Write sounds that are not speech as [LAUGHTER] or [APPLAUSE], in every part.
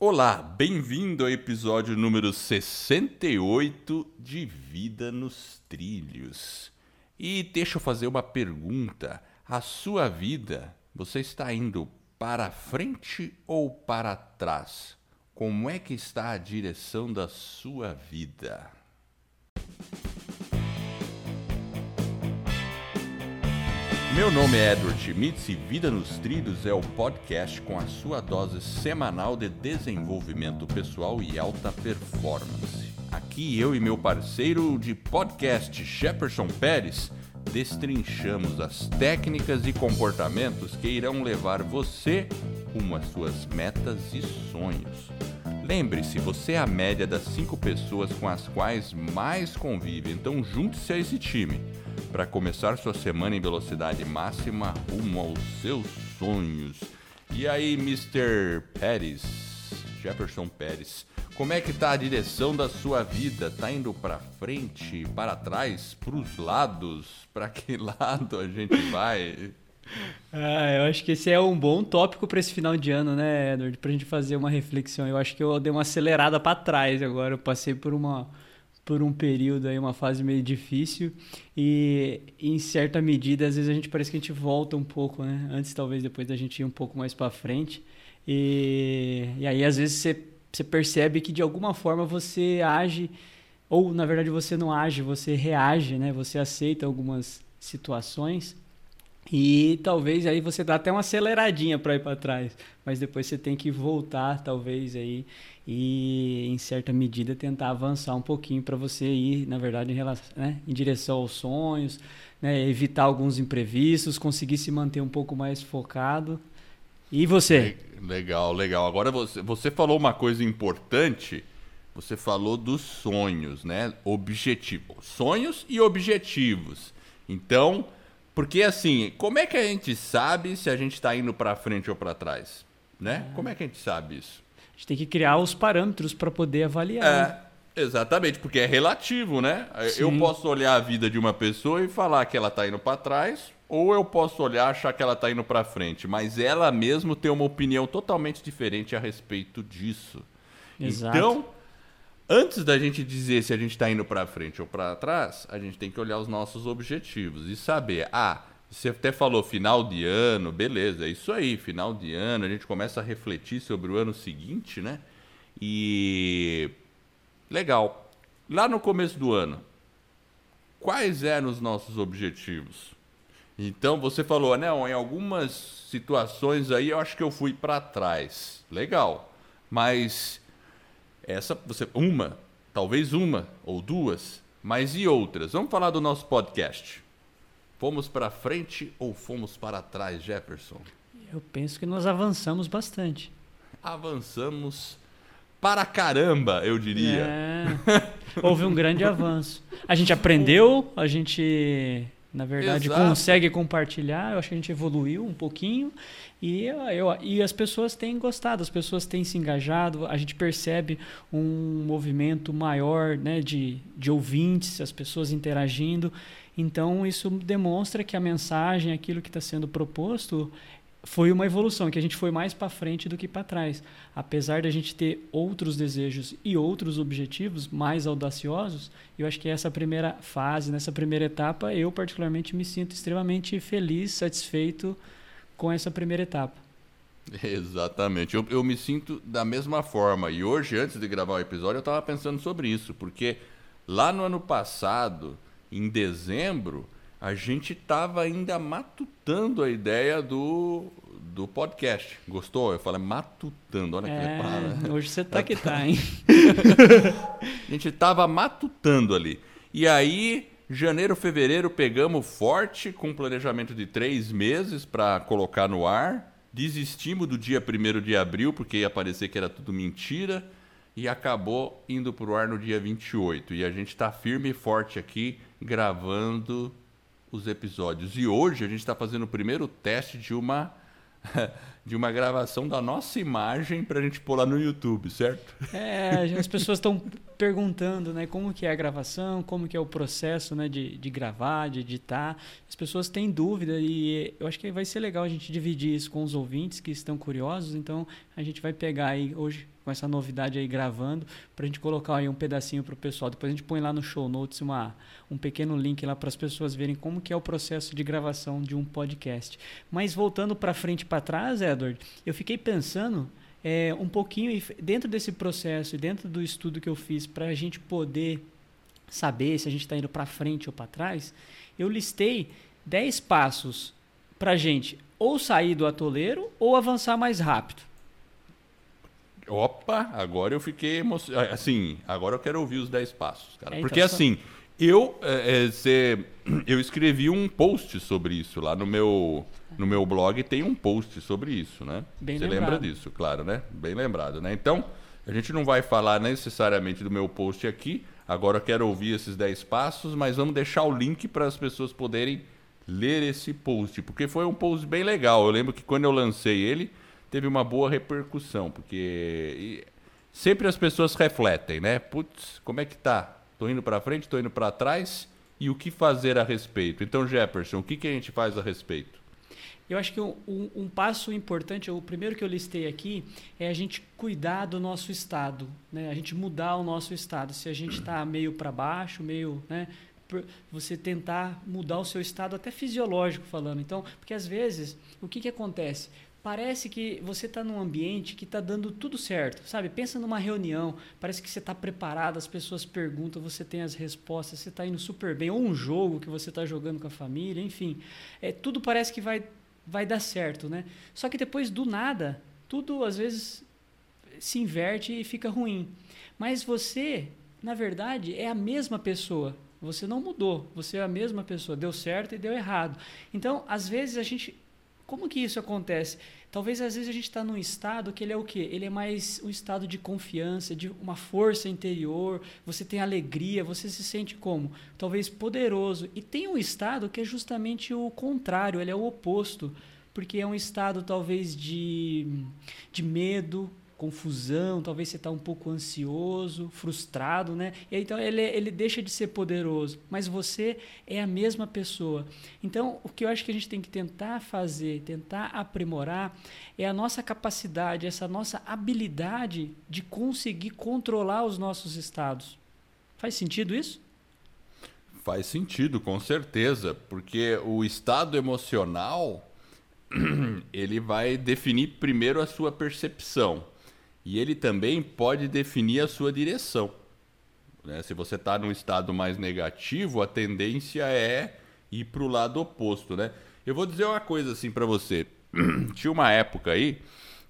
Olá, bem-vindo ao episódio número 68 de Vida nos Trilhos. E deixa eu fazer uma pergunta: a sua vida, você está indo para frente ou para trás? Como é que está a direção da sua vida? Meu nome é Edward Schmitz e Vida nos Trilhos é o podcast com a sua dose semanal de desenvolvimento pessoal e alta performance. Aqui eu e meu parceiro de podcast, Jefferson Pérez, destrinchamos as técnicas e comportamentos que irão levar você rumo às suas metas e sonhos. Lembre-se, você é a média das cinco pessoas com as quais mais convive, então junte-se a esse time para começar sua semana em velocidade máxima rumo aos seus sonhos. E aí, Mr. Pérez, Jefferson Pérez, como é que tá a direção da sua vida? Tá indo para frente, para trás, para os lados? Para que [LAUGHS] lado a gente vai? Ah, eu acho que esse é um bom tópico para esse final de ano, né, Edward? Para a gente fazer uma reflexão. Eu acho que eu dei uma acelerada para trás agora. Eu passei por uma por um período aí, uma fase meio difícil e em certa medida às vezes a gente parece que a gente volta um pouco, né? Antes talvez depois da gente ir um pouco mais para frente e, e aí às vezes você, você percebe que de alguma forma você age ou na verdade você não age, você reage, né? Você aceita algumas situações e talvez aí você dá até uma aceleradinha para ir para trás, mas depois você tem que voltar talvez aí e em certa medida tentar avançar um pouquinho para você ir, na verdade, em, relação, né, em direção aos sonhos, né, evitar alguns imprevistos, conseguir se manter um pouco mais focado. E você? Legal, legal. Agora você, você falou uma coisa importante. Você falou dos sonhos, né? Objetivo, sonhos e objetivos. Então, porque assim, como é que a gente sabe se a gente está indo para frente ou para trás, né? Como é que a gente sabe isso? A gente tem que criar os parâmetros para poder avaliar. É, exatamente, porque é relativo, né? Sim. Eu posso olhar a vida de uma pessoa e falar que ela está indo para trás, ou eu posso olhar e achar que ela está indo para frente, mas ela mesmo tem uma opinião totalmente diferente a respeito disso. Exato. Então, antes da gente dizer se a gente está indo para frente ou para trás, a gente tem que olhar os nossos objetivos e saber, ah, você até falou final de ano, beleza, é isso aí, final de ano, a gente começa a refletir sobre o ano seguinte, né? E legal. Lá no começo do ano, quais eram os nossos objetivos? Então você falou, não, em algumas situações aí eu acho que eu fui para trás. Legal. Mas essa você uma, talvez uma ou duas, mas e outras? Vamos falar do nosso podcast. Fomos para frente ou fomos para trás, Jefferson? Eu penso que nós avançamos bastante. Avançamos para caramba, eu diria. É, houve um grande avanço. A gente aprendeu, a gente, na verdade, Exato. consegue compartilhar. Eu acho que a gente evoluiu um pouquinho e, eu, e as pessoas têm gostado, as pessoas têm se engajado. A gente percebe um movimento maior né, de, de ouvintes, as pessoas interagindo. Então, isso demonstra que a mensagem, aquilo que está sendo proposto, foi uma evolução, que a gente foi mais para frente do que para trás. Apesar de a gente ter outros desejos e outros objetivos mais audaciosos, eu acho que essa primeira fase, nessa primeira etapa, eu particularmente me sinto extremamente feliz, satisfeito com essa primeira etapa. [LAUGHS] Exatamente. Eu, eu me sinto da mesma forma. E hoje, antes de gravar o episódio, eu estava pensando sobre isso, porque lá no ano passado em dezembro, a gente estava ainda matutando a ideia do, do podcast. Gostou? Eu falei matutando, olha é, que legal. Hoje você tá que tá, [LAUGHS] hein? a gente estava matutando ali. E aí, janeiro, fevereiro, pegamos forte, com planejamento de três meses para colocar no ar. Desistimos do dia 1 de abril, porque ia parecer que era tudo mentira. E acabou indo para o ar no dia 28. E a gente está firme e forte aqui gravando os episódios. E hoje a gente está fazendo o primeiro teste de uma [LAUGHS] de uma gravação da nossa imagem para a gente pôr lá no YouTube, certo? É, as pessoas estão perguntando, né, como que é a gravação, como que é o processo, né, de, de gravar, de editar. As pessoas têm dúvida e eu acho que vai ser legal a gente dividir isso com os ouvintes que estão curiosos. Então a gente vai pegar aí hoje com essa novidade aí gravando, para a gente colocar aí um pedacinho para o pessoal. Depois a gente põe lá no show notes uma, um pequeno link lá para as pessoas verem como que é o processo de gravação de um podcast. Mas voltando para frente e para trás, Edward, eu fiquei pensando é, um pouquinho dentro desse processo e dentro do estudo que eu fiz para a gente poder saber se a gente está indo para frente ou para trás, eu listei 10 passos para gente ou sair do atoleiro ou avançar mais rápido. Opa, agora eu fiquei emocionado. Assim, agora eu quero ouvir os 10 passos, cara. Porque assim, eu, é, cê, eu escrevi um post sobre isso lá no meu, no meu blog, tem um post sobre isso, né? Você lembra disso, claro, né? Bem lembrado, né? Então, a gente não vai falar necessariamente do meu post aqui. Agora eu quero ouvir esses 10 passos, mas vamos deixar o link para as pessoas poderem ler esse post, porque foi um post bem legal. Eu lembro que quando eu lancei ele, teve uma boa repercussão, porque sempre as pessoas refletem, né? Putz, como é que tá? Tô indo para frente, tô indo para trás e o que fazer a respeito? Então, Jefferson, o que, que a gente faz a respeito? Eu acho que um, um, um, passo importante, o primeiro que eu listei aqui, é a gente cuidar do nosso estado, né? a gente mudar o nosso estado. Se a gente está meio para baixo, meio. Né? Você tentar mudar o seu estado, até fisiológico falando. Então, porque às vezes, o que, que acontece? Parece que você está num ambiente que está dando tudo certo, sabe? Pensa numa reunião, parece que você está preparado, as pessoas perguntam, você tem as respostas, você está indo super bem, ou um jogo que você está jogando com a família, enfim, é tudo parece que vai vai dar certo, né? Só que depois do nada, tudo às vezes se inverte e fica ruim. Mas você, na verdade, é a mesma pessoa. Você não mudou, você é a mesma pessoa, deu certo e deu errado. Então, às vezes a gente como que isso acontece? Talvez às vezes a gente está num estado que ele é o quê? Ele é mais um estado de confiança, de uma força interior, você tem alegria, você se sente como? Talvez poderoso. E tem um estado que é justamente o contrário, ele é o oposto, porque é um estado talvez de, de medo, confusão, talvez você está um pouco ansioso, frustrado, né? E então ele, ele deixa de ser poderoso, mas você é a mesma pessoa. Então, o que eu acho que a gente tem que tentar fazer, tentar aprimorar, é a nossa capacidade, essa nossa habilidade de conseguir controlar os nossos estados. Faz sentido isso? Faz sentido, com certeza, porque o estado emocional [CLEARS THROAT] ele vai definir primeiro a sua percepção. E ele também pode definir a sua direção. Né? Se você está num estado mais negativo, a tendência é ir para o lado oposto. Né? Eu vou dizer uma coisa assim para você. [CLEARS THROAT] Tinha uma época aí,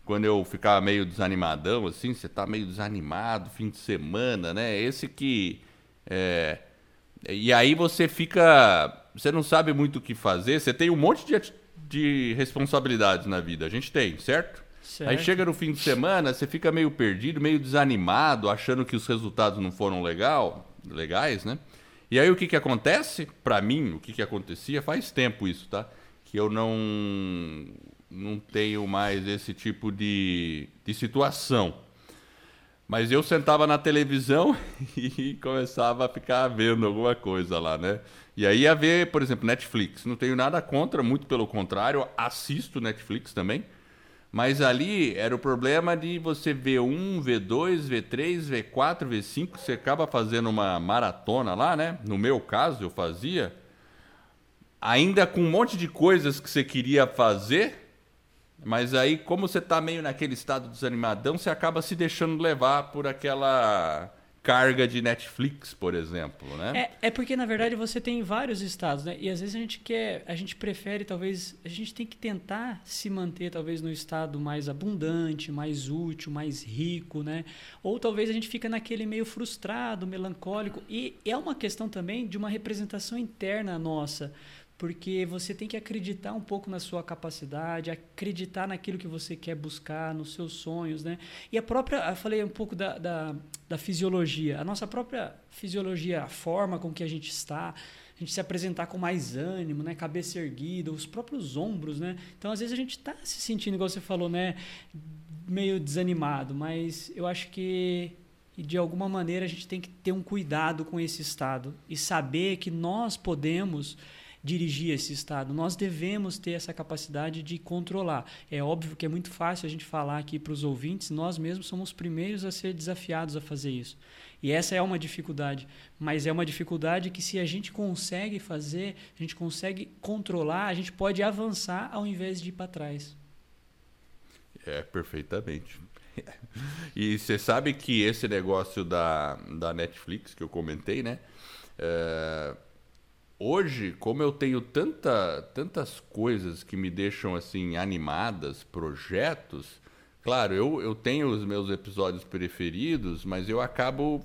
quando eu ficava meio desanimadão, assim, você está meio desanimado, fim de semana, né? Esse que. É... E aí você fica. Você não sabe muito o que fazer, você tem um monte de, de responsabilidades na vida. A gente tem, certo? Certo. Aí chega no fim de semana, você fica meio perdido, meio desanimado, achando que os resultados não foram legal, legais, né? E aí o que, que acontece? Para mim, o que, que acontecia faz tempo isso, tá? Que eu não, não tenho mais esse tipo de, de situação. Mas eu sentava na televisão [LAUGHS] e começava a ficar vendo alguma coisa lá, né? E aí ia ver, por exemplo, Netflix. Não tenho nada contra, muito pelo contrário, assisto Netflix também. Mas ali era o problema de você ver um, V2, V3, V4, V5, você acaba fazendo uma maratona lá, né? No meu caso, eu fazia. Ainda com um monte de coisas que você queria fazer, mas aí, como você está meio naquele estado desanimadão, você acaba se deixando levar por aquela carga de Netflix, por exemplo, né? É, é porque na verdade você tem vários estados, né? E às vezes a gente quer, a gente prefere talvez, a gente tem que tentar se manter talvez no estado mais abundante, mais útil, mais rico, né? Ou talvez a gente fica naquele meio frustrado, melancólico e é uma questão também de uma representação interna nossa porque você tem que acreditar um pouco na sua capacidade, acreditar naquilo que você quer buscar, nos seus sonhos, né? E a própria, eu falei um pouco da, da, da fisiologia, a nossa própria fisiologia, a forma com que a gente está, a gente se apresentar com mais ânimo, né? Cabeça erguida, os próprios ombros, né? Então, às vezes a gente está se sentindo, igual você falou, né? Meio desanimado, mas eu acho que de alguma maneira a gente tem que ter um cuidado com esse estado e saber que nós podemos dirigir esse estado. Nós devemos ter essa capacidade de controlar. É óbvio que é muito fácil a gente falar aqui para os ouvintes, nós mesmos somos os primeiros a ser desafiados a fazer isso. E essa é uma dificuldade, mas é uma dificuldade que se a gente consegue fazer, a gente consegue controlar, a gente pode avançar ao invés de ir para trás. É, perfeitamente. [LAUGHS] E você sabe que esse negócio da, da Netflix que eu comentei, né? É, hoje, como eu tenho tanta, tantas coisas que me deixam assim animadas, projetos, claro, eu, eu tenho os meus episódios preferidos, mas eu acabo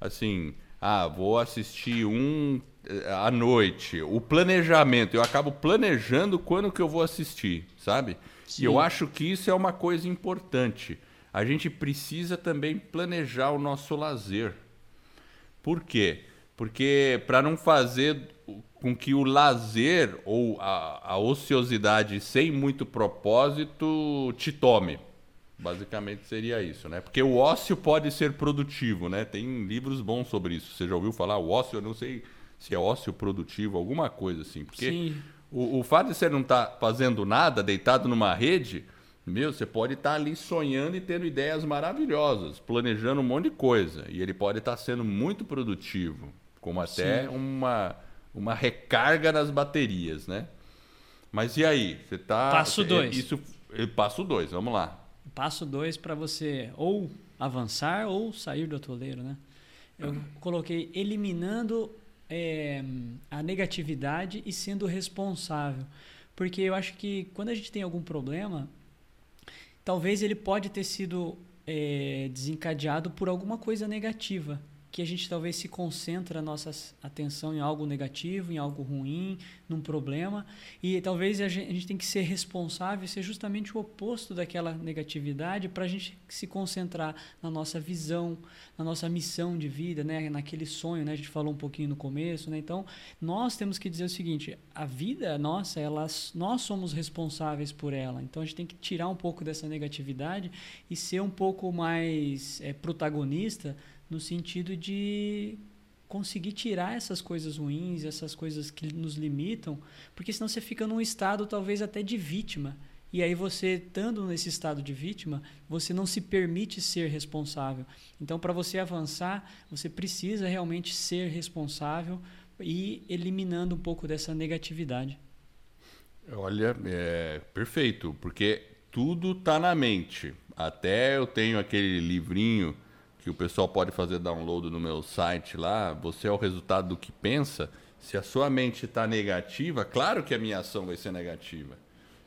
assim, ah, vou assistir um eh, à noite. O planejamento, eu acabo planejando quando que eu vou assistir, sabe? Sim. E eu acho que isso é uma coisa importante. A gente precisa também planejar o nosso lazer. Por quê? Porque para não fazer com que o lazer ou a, a, ociosidade sem muito propósito te tome. Basicamente seria isso, né? Porque o ócio pode ser produtivo, né? Tem livros bons sobre isso. Você já ouviu falar? O ócio, eu não sei se é ócio produtivo, alguma coisa assim. Porque o, o, fato de você não estar tá fazendo nada, deitado numa rede, meu, você pode estar tá ali sonhando e tendo ideias maravilhosas, planejando um monte de coisa. E ele pode estar tá sendo muito produtivo como até uma, uma recarga nas baterias, né? Mas e aí? Você tá. Passo 2. É, isso, passo 2, vamos lá. Passo 2 para você ou avançar ou sair do atoleiro, né? Eu coloquei eliminando é, a negatividade e sendo responsável. Porque eu acho que quando a gente tem algum problema, talvez ele pode ter sido é, desencadeado por alguma coisa negativa que a gente talvez se concentra a nossa atenção em algo negativo, em algo ruim, num problema, e talvez a gente, a gente tem que ser responsável, ser justamente o oposto daquela negatividade para a gente se concentrar na nossa visão, na nossa missão de vida, né? naquele sonho, né? a gente falou um pouquinho no começo, né? então nós temos que dizer o seguinte, a vida nossa, ela, nós somos responsáveis por ela, então a gente tem que tirar um pouco dessa negatividade e ser um pouco mais é, protagonista no sentido de conseguir tirar essas coisas ruins, essas coisas que nos limitam, porque senão você fica num estado talvez até de vítima. E aí você, estando nesse estado de vítima, você não se permite ser responsável. Então, para você avançar, você precisa realmente ser responsável e eliminando um pouco dessa negatividade. Olha, é perfeito, porque tudo está na mente. Até eu tenho aquele livrinho que o pessoal pode fazer download no meu site lá, você é o resultado do que pensa. Se a sua mente está negativa, claro que a minha ação vai ser negativa.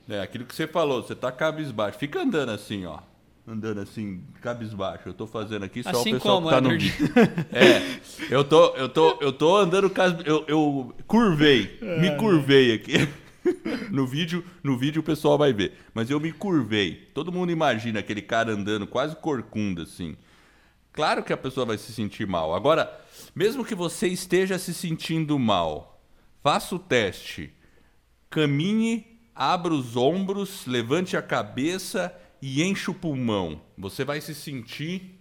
É, aquilo que você falou, você está cabisbaixo. Fica andando assim, ó. Andando assim, cabisbaixo. Eu estou fazendo aqui só assim o pessoal como, que tá no vídeo. É, eu tô, eu tô, eu tô andando, eu, eu curvei, me é. curvei aqui. [LAUGHS] No vídeo, no vídeo o pessoal vai ver. Mas eu me curvei. Todo mundo imagina aquele cara andando quase corcunda assim. Claro que a pessoa vai se sentir mal. Agora, mesmo que você esteja se sentindo mal, faça o teste. Caminhe, abra os ombros, levante a cabeça e enche o pulmão. Você vai se sentir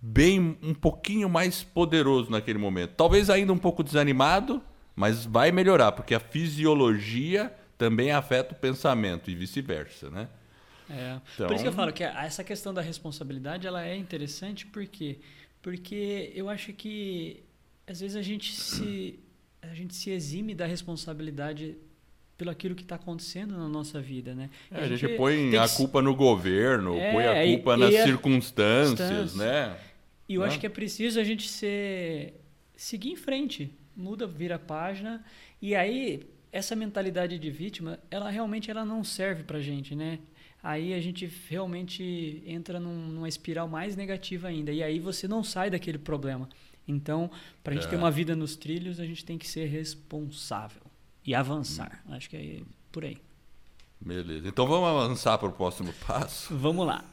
bem um pouquinho mais poderoso naquele momento. Talvez ainda um pouco desanimado, mas vai melhorar, porque a fisiologia também afeta o pensamento e vice-versa, né? É. Então... Por isso que eu então falo que essa questão da responsabilidade ela é interessante porque porque eu acho que às vezes a gente se a gente se exime da responsabilidade pelo aquilo que está acontecendo na nossa vida, né? É, a, gente, a gente põe a culpa no governo, é, põe a culpa e, nas e circunstâncias, né? E eu acho que é preciso a gente ser, seguir em frente, muda, vira a página e aí essa mentalidade de vítima, ela realmente ela não serve para gente, né? Aí a gente realmente entra num, numa espiral mais negativa ainda. E aí você não sai daquele problema. Então, para a gente é. ter uma vida nos trilhos, a gente tem que ser responsável e avançar. Hum. Acho que é por aí. Beleza. Então vamos avançar para o próximo passo? Vamos lá.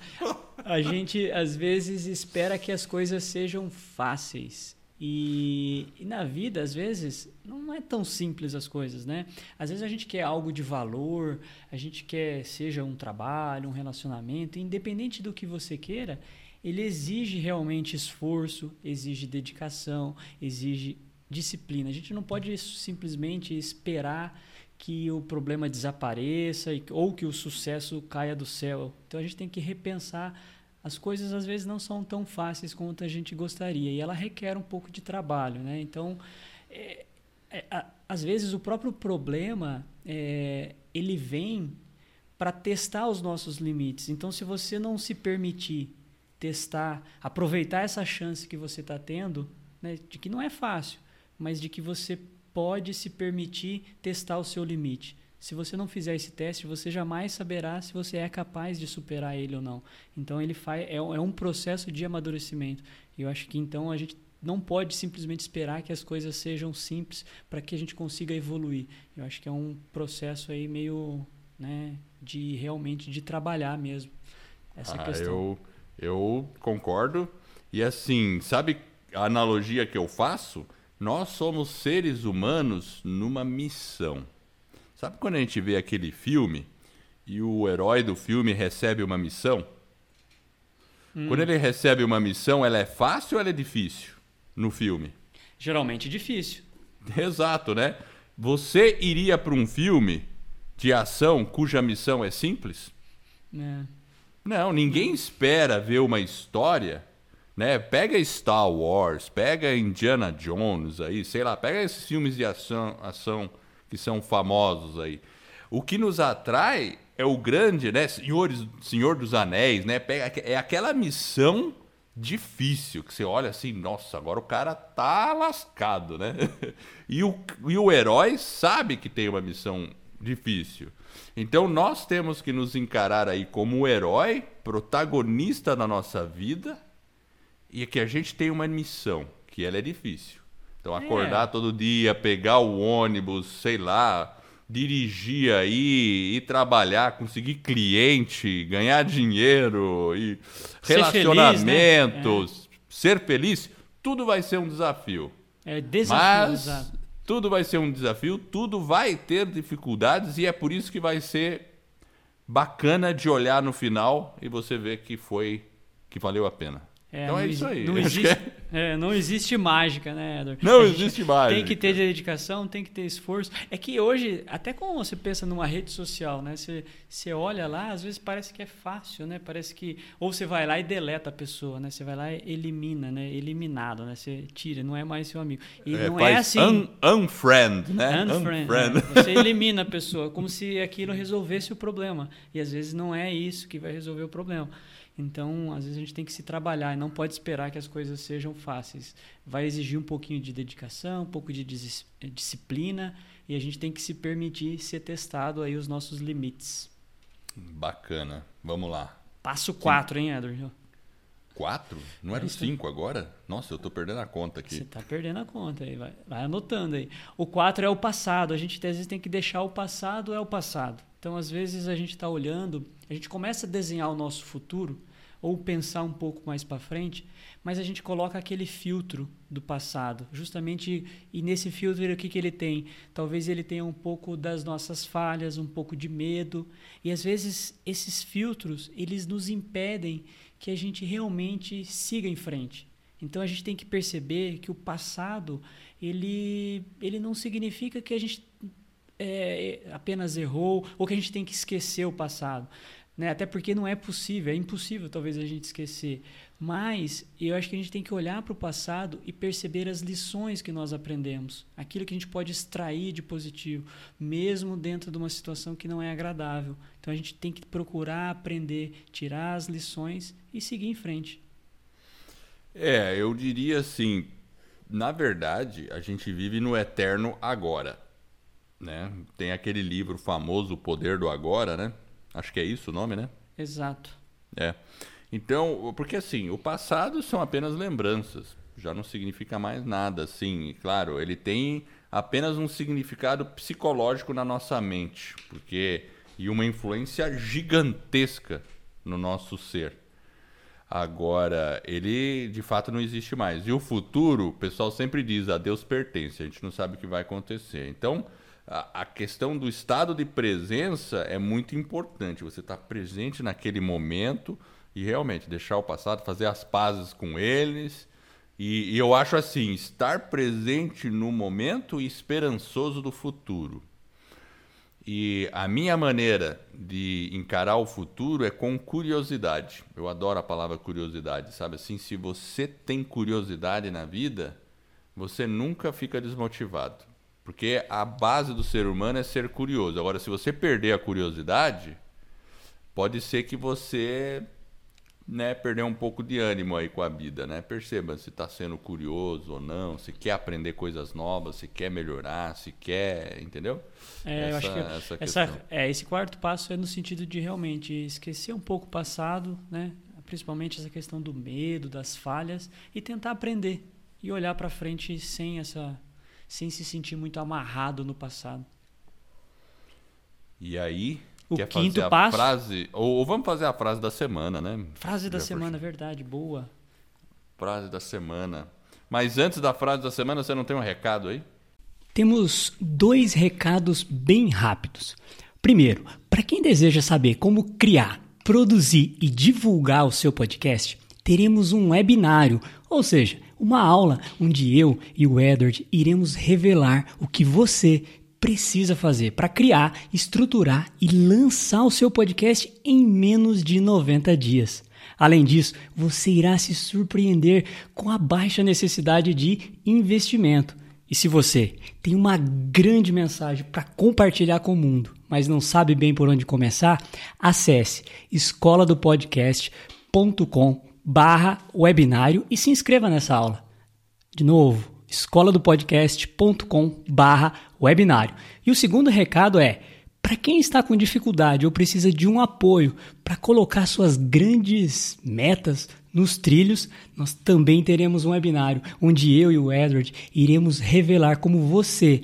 A gente às vezes espera que as coisas sejam fáceis E, e, na vida, às vezes, não é tão simples as coisas, né? Às vezes a gente quer algo de valor, a gente quer, seja um trabalho, um relacionamento, independente do que você queira, ele exige realmente esforço, exige dedicação, exige disciplina. A gente não pode simplesmente esperar que o problema desapareça ou que o sucesso caia do céu. Então a gente tem que repensar as coisas às vezes não são tão fáceis quanto a gente gostaria e ela requer um pouco de trabalho, né? Então, é, é, a, às vezes o próprio problema é, ele vem para testar os nossos limites. Então, se você não se permitir testar, aproveitar essa chance que você está tendo, né, de que não é fácil, mas de que você pode se permitir testar o seu limite. Se você não fizer esse teste, você jamais saberá se você é capaz de superar ele ou não. Então ele faz é, é um processo de amadurecimento. E eu acho que então a gente não pode simplesmente esperar que as coisas sejam simples para que a gente consiga evoluir. Eu acho que é um processo aí meio, né, de realmente de trabalhar mesmo essa ah, questão. Eu, eu concordo. E assim, sabe a analogia que eu faço? Nós somos seres humanos numa missão. Sabe quando a gente vê aquele filme e o herói do filme recebe uma missão? Hum. Quando ele recebe uma missão, ela é fácil ou ela é difícil no filme? Geralmente difícil. Exato, né? Você iria para um filme de ação cuja missão é simples? É. Não, ninguém espera ver uma história, né? Pega Star Wars, pega Indiana Jones aí, sei lá, pega esses filmes de ação, ação que são famosos aí. O que nos atrai é o grande, né? Senhores, Senhor dos Anéis, né? É aquela missão difícil que você olha assim, nossa, agora o cara tá lascado, né? [LAUGHS] E o, e o herói sabe que tem uma missão difícil. Então nós temos que nos encarar aí como o herói, protagonista da nossa vida, e que a gente tem uma missão, que ela é difícil. Então, acordar é. todo dia, pegar o ônibus, sei lá, dirigir aí, ir trabalhar, conseguir cliente, ganhar dinheiro e ser relacionamentos, feliz, né? é. ser feliz, tudo vai ser um desafio. É desafio. Mas tudo vai ser um desafio, tudo vai ter dificuldades e é por isso que vai ser bacana de olhar no final e você ver que foi que valeu a pena. É, então é isso aí. Não existe, é... É, não existe mágica, né, Edward? Não existe mágica. Tem que ter dedicação, tem que ter esforço. É que hoje, até quando você pensa numa rede social, né? Você, você olha lá, às vezes parece que é fácil, né? Parece que. Ou você vai lá e deleta a pessoa, né? Você vai lá e elimina, né? Eliminado, né? Você tira, não é mais seu amigo. E é, não é assim. Un, unfriend, né? Unfriend. unfriend. Né? Você elimina a pessoa, como se aquilo resolvesse o problema. E às vezes não é isso que vai resolver o problema. Então, às vezes a gente tem que se trabalhar e não pode esperar que as coisas sejam fáceis. Vai exigir um pouquinho de dedicação, um pouco de disciplina e a gente tem que se permitir ser testado aí os nossos limites. Bacana. Vamos lá. Passo 4, hein, Edward? Quatro? Não eram cinco agora? Nossa, eu estou perdendo a conta aqui. Você está perdendo a conta aí, vai, vai anotando aí. O quatro é o passado. A gente às vezes tem que deixar o passado é o passado. Então, às vezes a gente está olhando, a gente começa a desenhar o nosso futuro ou pensar um pouco mais para frente, mas a gente coloca aquele filtro do passado, justamente e nesse filtro o que, que ele tem? Talvez ele tenha um pouco das nossas falhas, um pouco de medo, e às vezes esses filtros eles nos impedem que a gente realmente siga em frente. Então a gente tem que perceber que o passado ele, ele não significa que a gente é, apenas errou ou que a gente tem que esquecer o passado. Né? Até porque não é possível, é impossível talvez a gente esquecer. Mas eu acho que a gente tem que olhar para o passado e perceber as lições que nós aprendemos, aquilo que a gente pode extrair de positivo, mesmo dentro de uma situação que não é agradável. Então a gente tem que procurar aprender, tirar as lições e seguir em frente. É, eu diria assim, na verdade, a gente vive no eterno agora, né? Tem aquele livro famoso O Poder do Agora, né? Acho que é isso o nome, né? Exato. É. Então, porque assim, o passado são apenas lembranças, já não significa mais nada, assim. Claro, ele tem apenas um significado psicológico na nossa mente, porque e uma influência gigantesca no nosso ser. Agora, ele de fato não existe mais. E o futuro, o pessoal sempre diz, a Deus pertence, a gente não sabe o que vai acontecer. Então, a, questão do estado de presença é muito importante. Você está presente naquele momento e realmente deixar o passado, fazer as pazes com eles. E, e eu acho assim, estar presente no momento e esperançoso do futuro. E a minha maneira de encarar o futuro é com curiosidade. Eu adoro a palavra curiosidade, sabe assim? Se você tem curiosidade na vida, você nunca fica desmotivado. Porque a base do ser humano é ser curioso. Agora, se você perder a curiosidade, pode ser que você né, perder um pouco de ânimo aí com a vida, né? Perceba se está sendo curioso ou não, se quer aprender coisas novas, se quer melhorar, se quer, entendeu? É, essa, eu acho que essa, essa é, esse quarto passo é no sentido de realmente esquecer um pouco o passado, né? Principalmente essa questão do medo, das falhas e tentar aprender e olhar para frente sem essa, sem se sentir muito amarrado no passado. E aí o Quer quinto fazer passo. frase, ou, ou, vamos fazer a frase da semana, né? Frase da semana, verdade, boa. Frase da semana. Mas antes da frase da semana, você não tem um recado aí? Temos dois recados bem rápidos. Primeiro, para quem deseja saber como criar, produzir e divulgar o seu podcast, teremos um webinário, ou seja, uma aula onde eu e o Edward iremos revelar o que você precisa fazer para criar, estruturar e lançar o seu podcast em menos de 90 dias. Além disso, você irá se surpreender com a baixa necessidade de investimento. E se você tem uma grande mensagem para compartilhar com o mundo, mas não sabe bem por onde começar, acesse escola barra webinário e se inscreva nessa aula. De novo, escola do podcast.com barra webinário. E o segundo recado é, para quem está com dificuldade ou precisa de um apoio para colocar suas grandes metas nos trilhos, nós também teremos um webinário onde eu e o Edward iremos revelar como você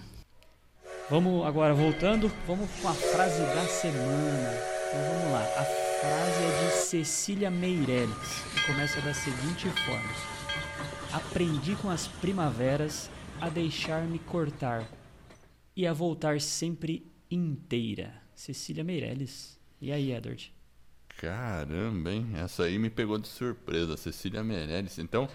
Vamos agora voltando, vamos com a frase da semana. Então vamos lá. A frase é de Cecília Meirelles e começa da seguinte forma: Aprendi com as primaveras a deixar-me cortar e a voltar sempre inteira. Cecília Meirelles. E aí, Edward? Caramba, hein? Essa aí me pegou de surpresa, Cecília Meirelles. Então,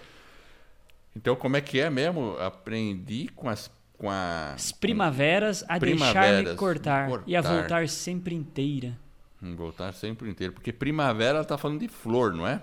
então como é que é mesmo? Aprendi com as com a, As primaveras a deixar-me cortar, cortar, e a voltar sempre inteira. Hum, voltar sempre inteira. Porque primavera ela tá falando de flor, não é?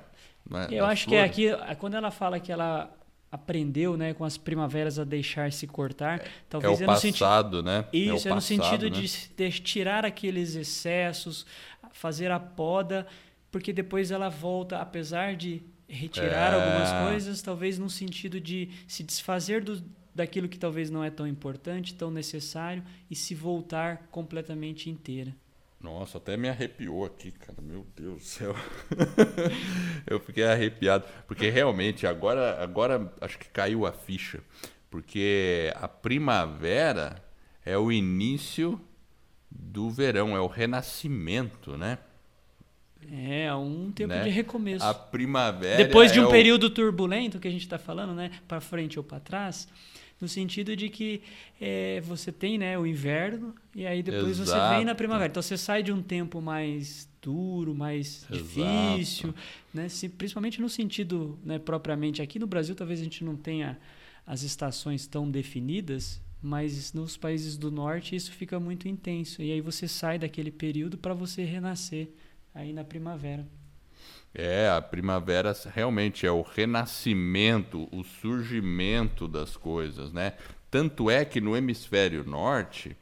Não é Eu acho flores. que é aqui, quando ela fala que ela aprendeu né, com as primaveras a deixar-se cortar, é, talvez é o é passado, senti... né? Isso, é, é passado, no sentido né? de, de tirar aqueles excessos, fazer a poda, porque depois ela volta, apesar de retirar é... algumas coisas, talvez no sentido de se desfazer do, daquilo que talvez não é tão importante, tão necessário e se voltar completamente inteira. Nossa, até me arrepiou aqui, cara. Meu Deus do céu. [LAUGHS] eu fiquei arrepiado. Porque realmente, agora, agora acho que caiu a ficha. Porque a primavera é o início do verão, é o renascimento, né? É, um tempo né? de recomeço. A primavera. Depois de um é período turbulento que a gente está falando, né? Para frente ou para trás, no sentido de que é, você tem né, o inverno e aí depois Exato. você vem na primavera. Então você sai de um tempo mais duro, mais Exato. difícil, né? Se, principalmente no sentido né, propriamente aqui no Brasil, talvez a gente não tenha as estações tão definidas, mas nos países do norte isso fica muito intenso e aí você sai daquele período para você renascer aí na primavera. É, a primavera realmente é o renascimento, o surgimento das coisas, né? Tanto é que no hemisfério norte,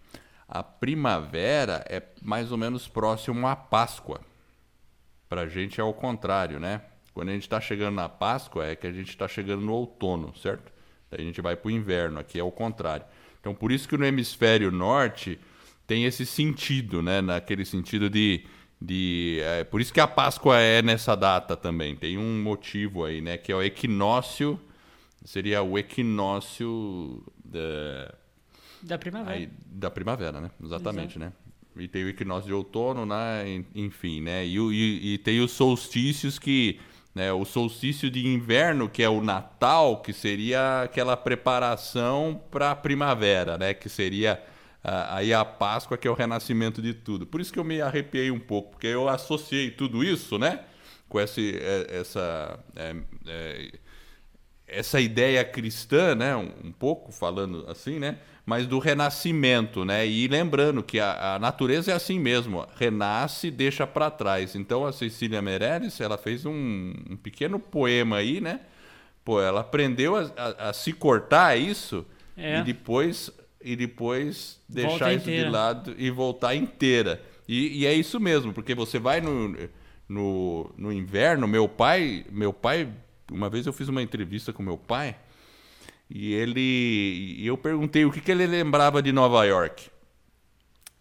a primavera é mais ou menos próximo à Páscoa. Para a gente é o contrário, né? quando a gente está chegando na Páscoa, é que a gente está chegando no outono, certo? Daí a gente vai para o inverno, aqui é o contrário. Então, por isso que no hemisfério norte tem esse sentido, né? Naquele sentido de. De é, por isso que a Páscoa é nessa data também. Tem um motivo aí, né? Que é o equinócio. Seria o equinócio da. Da primavera. Aí, da primavera, né? Exatamente, Exato. né? E tem o equinócio de outono, né? Enfim, né? E, e, e tem os solstícios que. Né, o solstício de inverno, que é o Natal, que seria aquela preparação para a primavera, né? Que seria aí a Páscoa, que é o renascimento de tudo. Por isso que eu me arrepiei um pouco, porque eu associei tudo isso, né? Com esse, é, essa, é, é, essa ideia cristã, né? Um, um pouco falando assim, né? mas do renascimento, né? E lembrando que a, a natureza é assim mesmo, renasce e deixa para trás. Então a Cecília Meirelles, ela fez um, um, pequeno poema aí, né? Pô, ela aprendeu a, a, a se cortar isso é. e depois e depois deixar isso de lado e voltar inteira. E, e, é isso mesmo, porque você vai no, no, no inverno, meu pai, meu pai, uma vez eu fiz uma entrevista com meu pai, e ele. E eu perguntei o que, que ele lembrava de Nova York.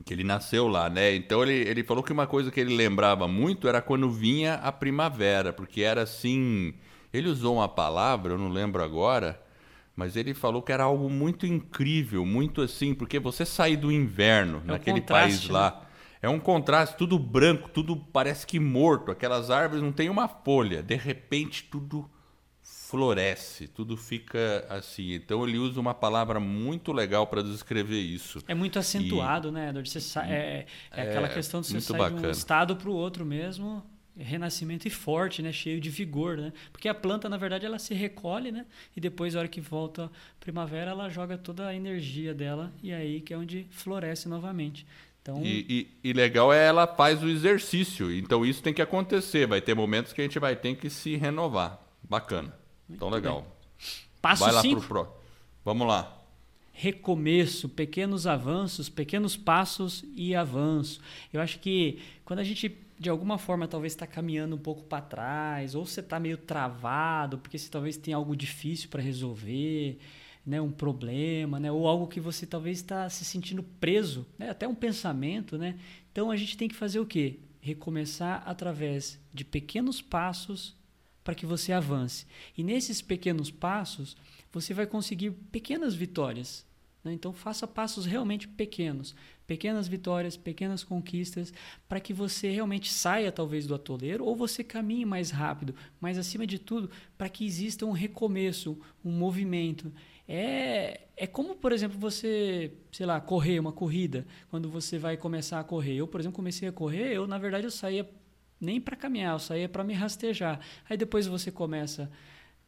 Que ele nasceu lá, né? Então ele, ele falou que uma coisa que ele lembrava muito era quando vinha a primavera, porque era assim. Ele usou uma palavra, eu não lembro agora, mas ele falou que era algo muito incrível, muito assim, porque você sair do inverno é naquele país né? lá. É um contraste, tudo branco, tudo parece que morto, aquelas árvores não tem uma folha, de repente tudo floresce, tudo fica assim. Então ele usa uma palavra muito legal para descrever isso. É muito acentuado, e... né, Edward? Você é, é, aquela é questão de você sair bacana. de um estado para o outro mesmo, renascimento e forte, né, cheio de vigor, né? Porque a planta, na verdade, ela se recolhe, né? E depois, na hora que volta a primavera, ela joga toda a energia dela e é aí que é onde floresce novamente. Então... E, e, e, legal é ela faz o exercício. Então isso tem que acontecer. Vai ter momentos que a gente vai ter que se renovar. Bacana. Então, legal. Bem. Passo Vai lá cinco. pro pro. Vamos lá. Recomeço, pequenos avanços, pequenos passos e avanço. Eu acho que quando a gente de alguma forma talvez está caminhando um pouco para trás, ou você está meio travado, porque você talvez tem algo difícil para resolver, né, um problema, né, ou algo que você talvez está se sentindo preso, né, até um pensamento, né. Então a gente tem que fazer o quê? Recomeçar através de pequenos passos para que você avance. E nesses pequenos passos, você vai conseguir pequenas vitórias. Né? Então, faça passos realmente pequenos, pequenas vitórias, pequenas conquistas, para que você realmente saia, talvez, do atoleiro ou você caminhe mais rápido, mas, acima de tudo, para que exista um recomeço, um movimento. É, é como, por exemplo, você, sei lá, correr uma corrida, quando você vai começar a correr. Eu, por exemplo, comecei a correr, eu, na verdade, eu saía nem para caminhar, eu saía para me rastejar. Aí depois você começa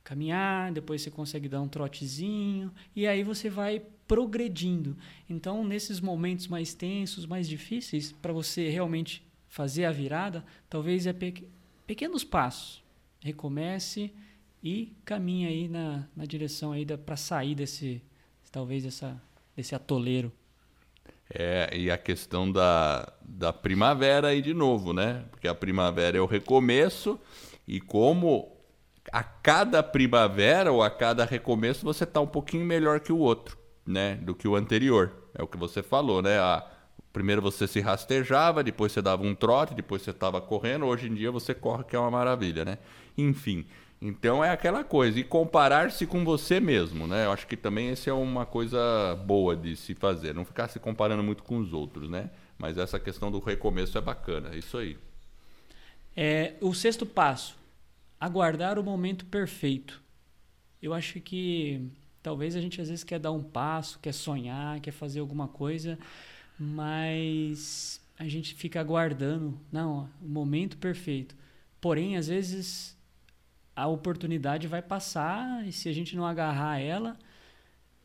caminhar, depois você consegue dar um trotezinho e aí você vai progredindo. Então, nesses momentos mais tensos, mais difíceis, para você realmente fazer a virada, talvez é pe pequenos passos. Recomece e caminhe aí na, na direção aí para sair desse talvez essa desse atoleiro. É, e a questão da, da primavera aí de novo, né? Porque a primavera é o recomeço e como a cada primavera ou a cada recomeço você está um pouquinho melhor que o outro, né? Do que o anterior. É o que você falou, né? Primeiro você se rastejava, depois você dava um trote, depois você estava correndo. Hoje em dia você corre, que é uma maravilha, né? Enfim, então é aquela coisa, e comparar-se com você mesmo, né? Eu acho que também essa é uma coisa boa de se fazer, não ficar se comparando muito com os outros, né? Mas essa questão do recomeço é bacana, é isso aí. É, o sexto passo, aguardar o momento perfeito. Eu acho que talvez a gente às vezes quer dar um passo, quer sonhar, quer fazer alguma coisa, mas a gente fica aguardando, não, o momento perfeito. Porém, às vezes a oportunidade vai passar e se a gente não agarrar ela,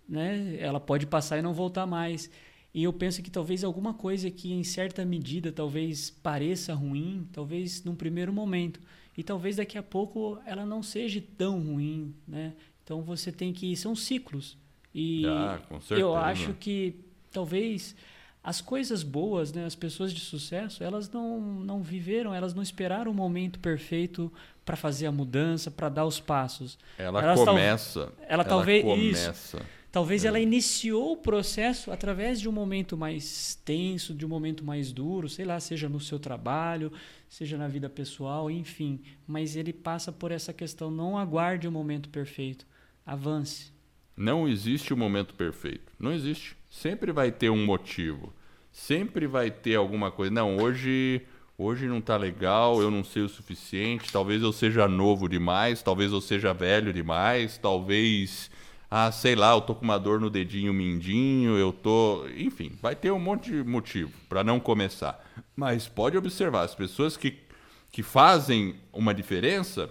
né, ela pode passar e não voltar mais. E eu penso que talvez alguma coisa que em certa medida talvez pareça ruim, talvez num primeiro momento, e talvez daqui a pouco ela não seja tão ruim, né? Então você tem que são ciclos. E ah, eu acho que talvez as coisas boas, né, as pessoas de sucesso, elas não, não viveram, elas não esperaram o momento perfeito para fazer a mudança, para dar os passos. Ela elas começa. Ela, ela, talvez começa. Isso, talvez é. ela iniciou o processo através de um momento mais tenso, de um momento mais duro, sei lá, seja no seu trabalho, seja na vida pessoal, enfim. Mas ele passa por essa questão: não aguarde o momento perfeito, avance. Não existe o momento perfeito. Não existe. Sempre vai ter um motivo. Sempre vai ter alguma coisa. Não, hoje hoje não tá legal, eu não sei o suficiente, talvez eu seja novo demais, talvez eu seja velho demais, talvez ah, sei lá, eu tô com uma dor no dedinho mindinho, eu tô, enfim, vai ter um monte de motivo para não começar. Mas pode observar, as pessoas que que fazem uma diferença,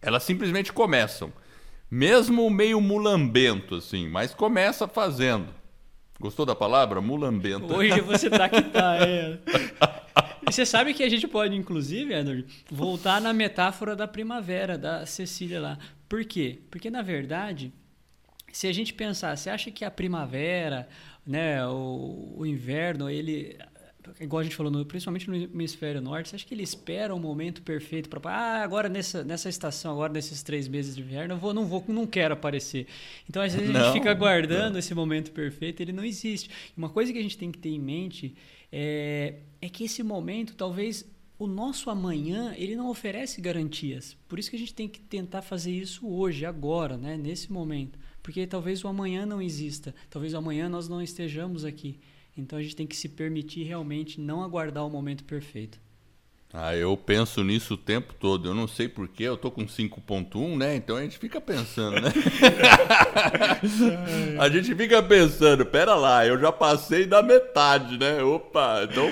elas simplesmente começam. Mesmo meio mulambento assim, mas começa fazendo. Gostou da palavra? Mulambento. Hoje [LAUGHS] você tá que tá, é. Você sabe que a gente pode, inclusive, Edward, voltar na metáfora da primavera, da Cecília lá. Por quê? Porque, na verdade, se a gente pensar, você acha que a primavera, né, o, o inverno, ele igual a gente falou, no, principalmente no hemisfério norte, você acha que ele espera o um momento perfeito para ah, agora nessa, nessa estação, agora nesses três meses de inverno, eu vou, não vou, não quero aparecer. Então às vezes a gente não, fica aguardando não. esse momento perfeito, ele não existe. Uma coisa que a gente tem que ter em mente é, é que esse momento, talvez o nosso amanhã, ele não oferece garantias. Por isso que a gente tem que tentar fazer isso hoje, agora, né, nesse momento, porque talvez o amanhã não exista, talvez o amanhã nós não estejamos aqui. Então a gente tem que se permitir realmente não aguardar o momento perfeito. Ah, eu penso nisso o tempo todo. Eu não sei porquê, eu tô com 5.1, né? Então a gente fica pensando, né? [LAUGHS] a gente fica pensando, pera lá, eu já passei da metade, né? Opa, então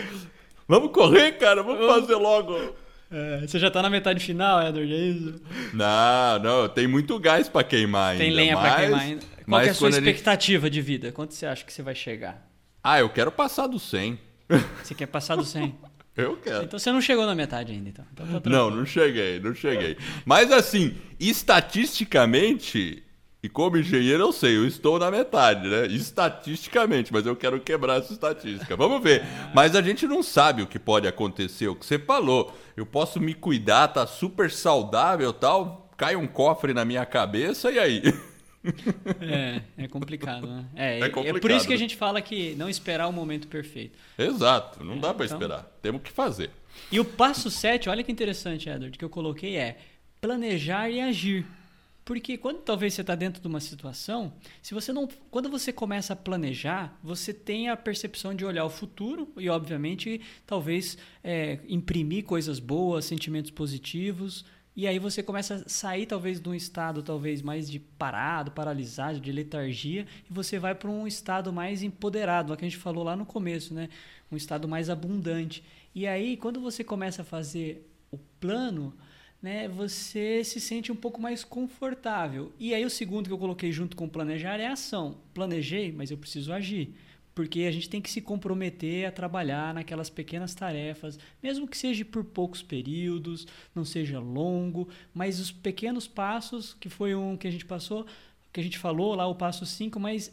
vamos correr, cara, vamos fazer logo. É, você já tá na metade final, Edward, é isso? Não, não, tem muito gás para queimar ainda. Tem lenha mas, para queimar ainda. Qual é a sua expectativa gente... de vida? Quanto você acha que você vai chegar? Ah, eu quero passar do 100. [LAUGHS] Você quer passar do 100? Eu quero. Então você não chegou na metade ainda, então. então tá não, não cheguei, não cheguei. Mas assim, estatisticamente, e como engenheiro eu sei, eu estou na metade, né? Estatisticamente, mas eu quero quebrar essa estatística. Vamos ver. Mas a gente não sabe o que pode acontecer, o que você falou. Eu posso me cuidar, tá super saudável tal, cai um cofre na minha cabeça e aí? É, é complicado, né? É, é, complicado. é por isso que a gente fala que não esperar o momento perfeito. Exato, não é, dá para então... esperar. Temos que fazer. E o passo 7, olha que interessante, Edward, que eu coloquei é planejar e agir. Porque quando talvez você está dentro de uma situação, se você não, quando você começa a planejar, você tem a percepção de olhar o futuro e, obviamente, talvez é, imprimir coisas boas, sentimentos positivos, e aí você começa a sair talvez de um estado talvez mais de parado, paralisado, de letargia, e você vai para um estado mais empoderado, o que a gente falou lá no começo, né? Um estado mais abundante. E aí, quando você começa a fazer o plano, né, você se sente um pouco mais confortável. E aí o segundo que eu coloquei junto com planejar é ação. Planejei, mas eu preciso agir porque a gente tem que se comprometer a trabalhar naquelas pequenas tarefas, mesmo que seja por poucos períodos, não seja longo, mas os pequenos passos, que foi um que a gente passou, que a gente falou lá, o passo 5, mas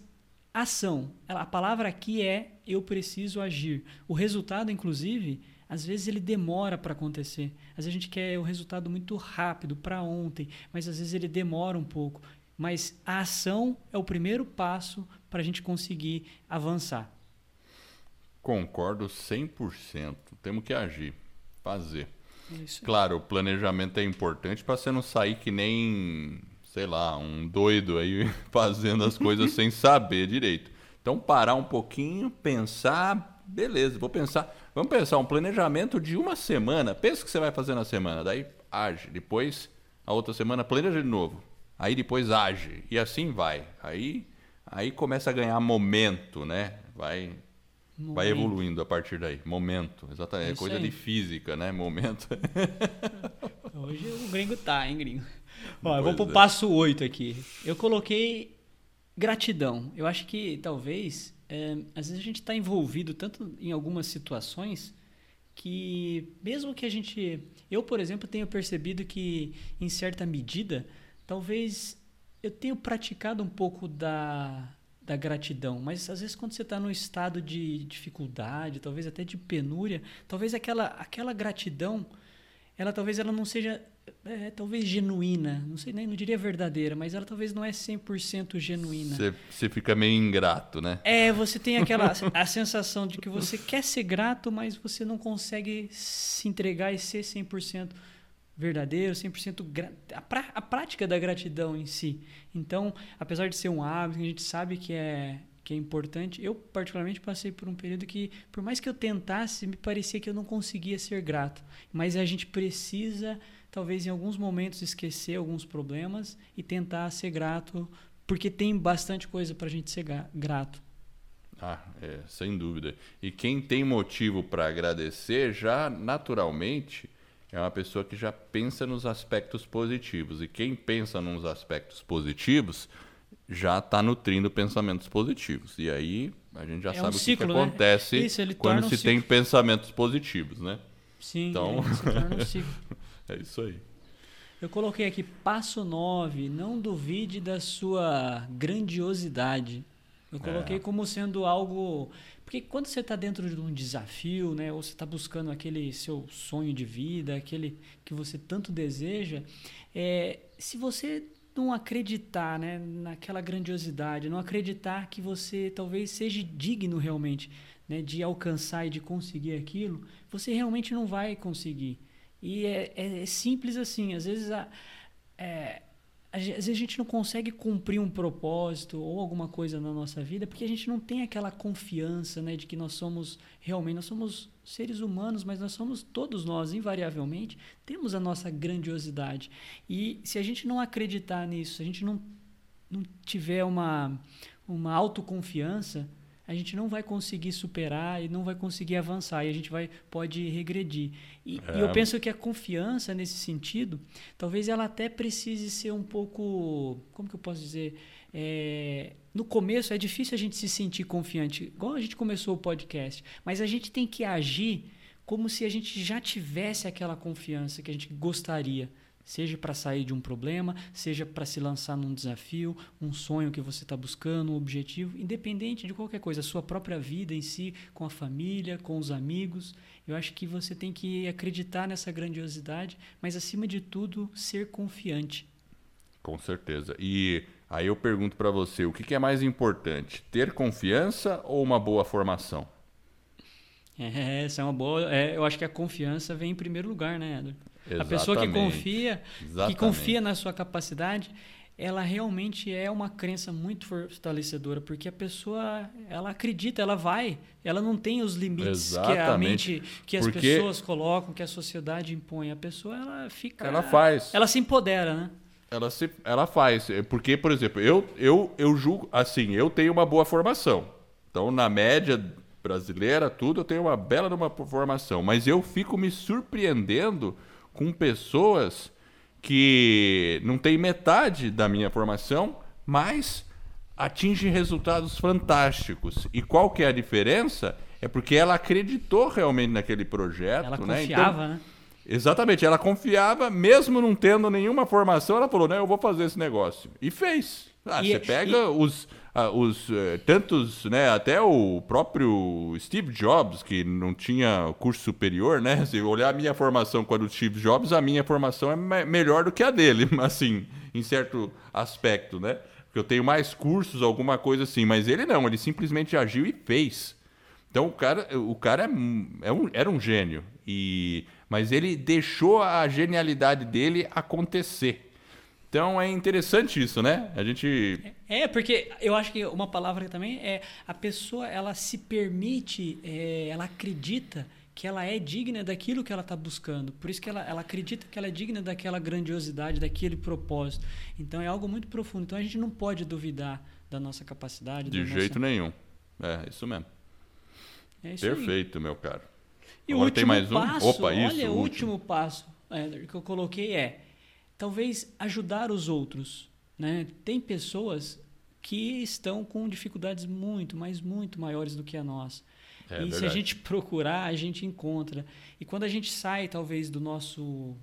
ação. A palavra aqui é eu preciso agir. O resultado, inclusive, às vezes ele demora para acontecer. Às vezes a gente quer o resultado muito rápido, para ontem, mas às vezes ele demora um pouco. Mas a ação é o primeiro passo para a gente conseguir avançar. Concordo 100%. Temos que agir, fazer. Claro, o planejamento é importante para você não sair que nem, sei lá, um doido aí [LAUGHS] fazendo as coisas sem saber direito. Então, parar um pouquinho, pensar, beleza, vou pensar. Vamos pensar um planejamento de uma semana. Pensa o que você vai fazer na semana, daí age. Depois, a outra semana, planeja de novo aí depois age e assim vai. Aí aí começa a ganhar momento, né? Vai momento. vai evoluindo a partir daí. Momento, exatamente, é coisa aí. de física, né? Momento. [LAUGHS] Hoje o gringo tá, hein, gringo. Ó, eu vou pro é. passo 8 aqui. Eu coloquei gratidão. Eu acho que talvez é, às vezes a gente está envolvido tanto em algumas situações que mesmo que a gente eu por exemplo tenho percebido que em certa medida talvez eu tenha praticado um pouco da, da gratidão, mas às vezes quando você está num estado de dificuldade, talvez até de penúria, talvez aquela, aquela gratidão, ela talvez ela não seja é, talvez genuína, não sei nem não diria verdadeira, mas ela talvez não é 100% genuína. Você, fica meio ingrato, né? É, você tem aquela [LAUGHS] a sensação de que você quer ser grato, mas você não consegue se entregar e ser 100% verdadeiro, 100% gra... a, pra... a prática da gratidão em si. Então, apesar de ser um hábito, a gente sabe que é que é importante. Eu particularmente passei por um período que, por mais que eu tentasse, me parecia que eu não conseguia ser grato. Mas a gente precisa, talvez em alguns momentos, esquecer alguns problemas e tentar ser grato, porque tem bastante coisa para a gente ser grato. Ah, é, sem dúvida. E quem tem motivo para agradecer já naturalmente é uma pessoa que já pensa nos aspectos positivos. E quem pensa nos aspectos positivos já está nutrindo pensamentos positivos. E aí a gente já é sabe um o que, que né? acontece Isso, quando se um tem pensamentos positivos, né? Sim, então... se torna um [LAUGHS] ciclo. É isso aí. Eu coloquei aqui passo 9, não duvide da sua grandiosidade. Eu coloquei é. como sendo algo porque quando você está dentro de um desafio, né, ou você está buscando aquele seu sonho de vida, aquele que você tanto deseja, é, se você não acreditar né, naquela grandiosidade, não acreditar que você talvez seja digno realmente né, de alcançar e de conseguir aquilo, você realmente não vai conseguir. E é, é, é simples assim. Às vezes a, é, às vezes a gente não consegue cumprir um propósito ou alguma coisa na nossa vida porque a gente não tem aquela confiança né, de que nós somos realmente nós somos seres humanos mas nós somos todos nós invariavelmente temos a nossa grandiosidade e se a gente não acreditar nisso se a gente não, não tiver uma uma autoconfiança a gente não vai conseguir superar e não vai conseguir avançar e a gente vai pode regredir. E, é. e, eu penso que a confiança nesse sentido, talvez ela até precise ser um pouco, como que eu posso dizer, é, no começo é difícil a gente se sentir confiante, igual a gente começou o podcast, mas a gente tem que agir como se a gente já tivesse aquela confiança que a gente gostaria seja para sair de um problema, seja para se lançar num desafio, um sonho que você está buscando, um objetivo, independente de qualquer coisa, a sua própria vida em si, com a família, com os amigos. Eu acho que você tem que acreditar nessa grandiosidade, mas acima de tudo, ser confiante. Com certeza. E aí eu pergunto para você, o que é mais importante, ter confiança ou uma boa formação? É, essa é uma boa. É, eu acho que a confiança vem em primeiro lugar, né, Edward? Exatamente. A pessoa que confia, Exatamente. que confia na sua capacidade, ela realmente é uma crença muito fortalecedora, porque a pessoa, ela acredita, ela vai, ela não tem os limites Exatamente. que a mente, que as porque pessoas colocam, que a sociedade impõe. A pessoa, ela fica... Ela faz. Ela se empodera, né? Ela, se, ela faz. É porque, por exemplo, eu, eu, eu julgo, assim, eu tenho uma boa formação. Então, na média brasileira, tudo, eu tenho uma bela uma formação. Mas eu fico me surpreendendo com pessoas que não têm metade da minha formação, mas atingem resultados fantásticos. E qual que é a diferença? É porque ela acreditou realmente naquele projeto. Ela né? confiava, então, né? Exatamente, ela confiava, mesmo não tendo nenhuma formação, ela falou, né, eu vou fazer esse negócio. E fez. Ah, e, você pega e... os, ah, os uh, tantos, né, até o próprio Steve Jobs, que não tinha curso superior, né? [LAUGHS] Se olhar a minha formação com a do Steve Jobs, a minha formação é me melhor do que a dele, [LAUGHS] assim, em certo aspecto, né? Porque eu tenho mais cursos, alguma coisa assim, mas ele não, ele simplesmente agiu e fez. Então o cara, o cara é, é um, era um gênio, e, mas ele deixou a genialidade dele acontecer. Então é interessante isso, né? A gente. É, porque eu acho que uma palavra também é a pessoa ela se permite, é, ela acredita que ela é digna daquilo que ela está buscando. Por isso que ela, ela acredita que ela é digna daquela grandiosidade, daquele propósito. Então é algo muito profundo. Então a gente não pode duvidar da nossa capacidade. De jeito nenhum. É, isso mesmo. É isso Perfeito, aí. meu caro. E Agora o último tem mais passo, um. Opa, isso. Olha, o último, último passo que eu coloquei é talvez ajudar os outros. Né? Tem pessoas que estão com dificuldades muito, mas muito maiores do que a nossa. É, e verdade. se a gente procurar, a gente encontra. E quando a gente sai, talvez, do nosso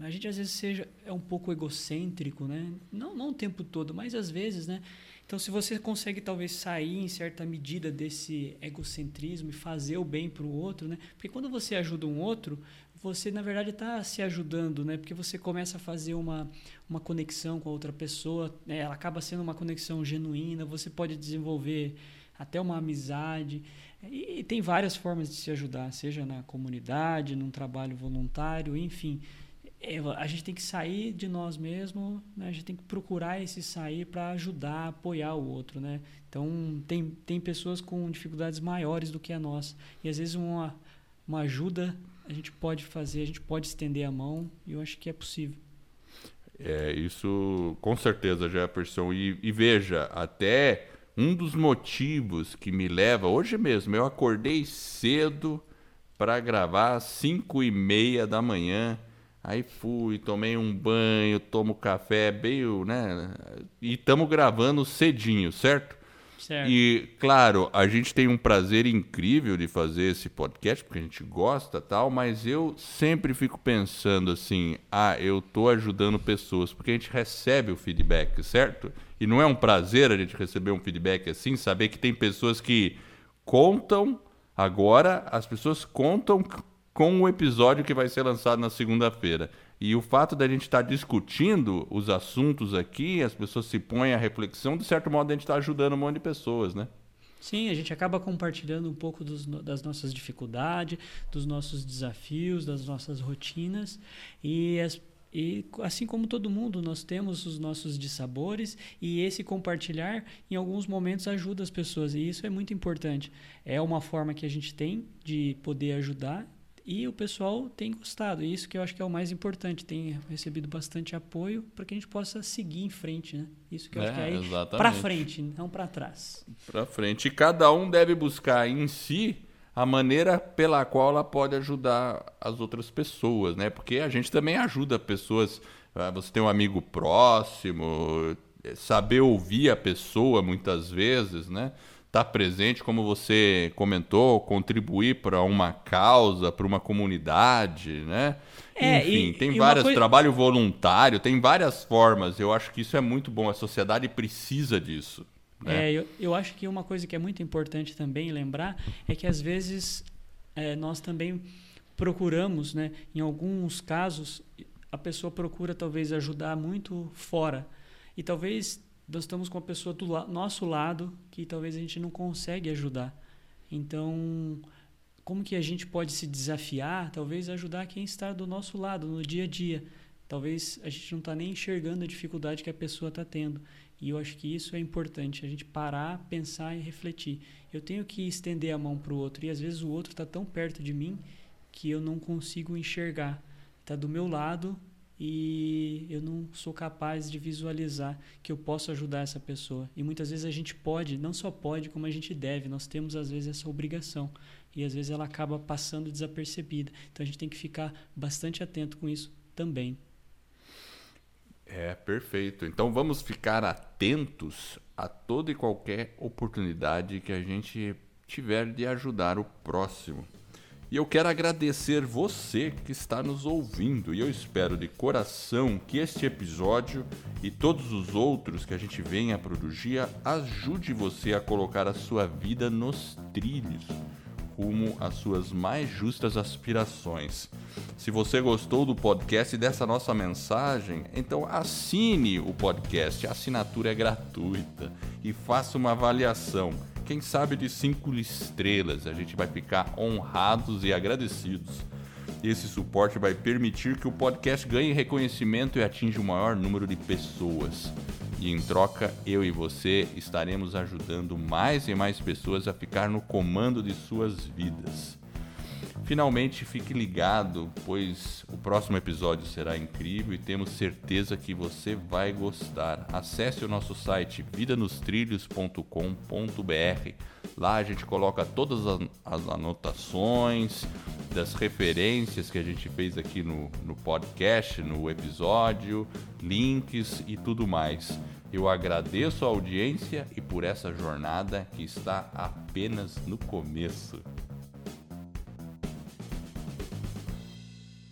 a gente às vezes seja é um pouco egocêntrico, né? Não, não o tempo todo, mas às vezes, né? Então, se você consegue talvez sair em certa medida desse egocentrismo e fazer o bem para o outro, né? Porque quando você ajuda um outro, você na verdade está se ajudando, né? Porque você começa a fazer uma, uma conexão com a outra pessoa, né? ela acaba sendo uma conexão genuína, você pode desenvolver até uma amizade. E, e tem várias formas de se ajudar, seja na comunidade, num trabalho voluntário, enfim. É, a gente tem que sair de nós mesmos, né? a gente tem que procurar esse sair para ajudar, apoiar o outro. Né? Então, tem, tem pessoas com dificuldades maiores do que a nossa. E às vezes uma, uma ajuda a gente pode fazer, a gente pode estender a mão e eu acho que é possível. É, isso com certeza, Jefferson. E, e veja, até um dos motivos que me leva, hoje mesmo, eu acordei cedo para gravar às 5 e meia da manhã. Aí fui, tomei um banho, tomo café, bem, né? E estamos gravando cedinho, certo? Certo. E, claro, a gente tem um prazer incrível de fazer esse podcast, porque a gente gosta tal, mas eu sempre fico pensando assim, ah, eu tô ajudando pessoas, porque a gente recebe o feedback, certo? E não é um prazer a gente receber um feedback assim, saber que tem pessoas que contam, agora as pessoas contam com o episódio que vai ser lançado na segunda-feira. E o fato da gente estar tá discutindo os assuntos aqui, as pessoas se põem à reflexão, de certo modo a gente está ajudando um monte de pessoas, né? Sim, a gente acaba compartilhando um pouco dos, das nossas dificuldades, dos nossos desafios, das nossas rotinas. E, as, e assim como todo mundo, nós temos os nossos dissabores e esse compartilhar, em alguns momentos, ajuda as pessoas. E isso é muito importante. É uma forma que a gente tem de poder ajudar e o pessoal tem gostado. E isso que eu acho que é o mais importante. Tem recebido bastante apoio para que a gente possa seguir em frente, né? Isso que eu é, acho que é, é para frente, não para trás. Para frente. E cada um deve buscar em si a maneira pela qual ela pode ajudar as outras pessoas, né? Porque a gente também ajuda pessoas. Ah, você tem um amigo próximo, saber ouvir a pessoa muitas vezes, né? Estar tá presente, como você comentou, contribuir para uma causa, para uma comunidade, né? É, Enfim, e, tem e várias, coisa... trabalho voluntário, tem várias formas. Eu acho que isso é muito bom. A sociedade precisa disso. Né? É, eu, eu acho que uma coisa que é muito importante também lembrar é que às vezes é, nós também procuramos, né? Em alguns casos, a pessoa procura talvez ajudar muito fora. E talvez nós estamos com a pessoa do la nosso lado que talvez a gente não consegue ajudar. Então, como que a gente pode se desafiar, talvez ajudar quem está do nosso lado no dia a dia. Talvez a gente não está nem enxergando a dificuldade que a pessoa está tendo. E eu acho que isso é importante, a gente parar, pensar e refletir. Eu tenho que estender a mão para o outro e às vezes o outro está tão perto de mim que eu não consigo enxergar. Está do meu lado, e eu não sou capaz de visualizar que eu posso ajudar essa pessoa. E muitas vezes a gente pode, não só pode, como a gente deve. Nós temos às vezes essa obrigação e às vezes ela acaba passando desapercebida. Então a gente tem que ficar bastante atento com isso também. É, perfeito. Então vamos ficar atentos a toda e qualquer oportunidade que a gente tiver de ajudar o próximo. E eu quero agradecer você que está nos ouvindo. E eu espero de coração que este episódio e todos os outros que a gente venha a produzir ajude você a colocar a sua vida nos trilhos rumo às suas mais justas aspirações. Se você gostou do podcast e dessa nossa mensagem, então assine o podcast, a assinatura é gratuita. E faça uma avaliação quem sabe de cinco estrelas. A gente vai ficar honrados e agradecidos. Esse suporte vai permitir que o podcast ganhe reconhecimento e atinja o maior número de pessoas. E em troca, eu e você estaremos ajudando mais e mais pessoas a ficar no comando de suas vidas. Finalmente, fique ligado, pois o próximo episódio será incrível e temos certeza que você vai gostar. Acesse o nosso site vidanostrilhos.com.br. Lá a gente coloca todas as anotações das referências que a gente fez aqui no, no podcast, no episódio, links e tudo mais. Eu agradeço a audiência e por essa jornada que está apenas no começo.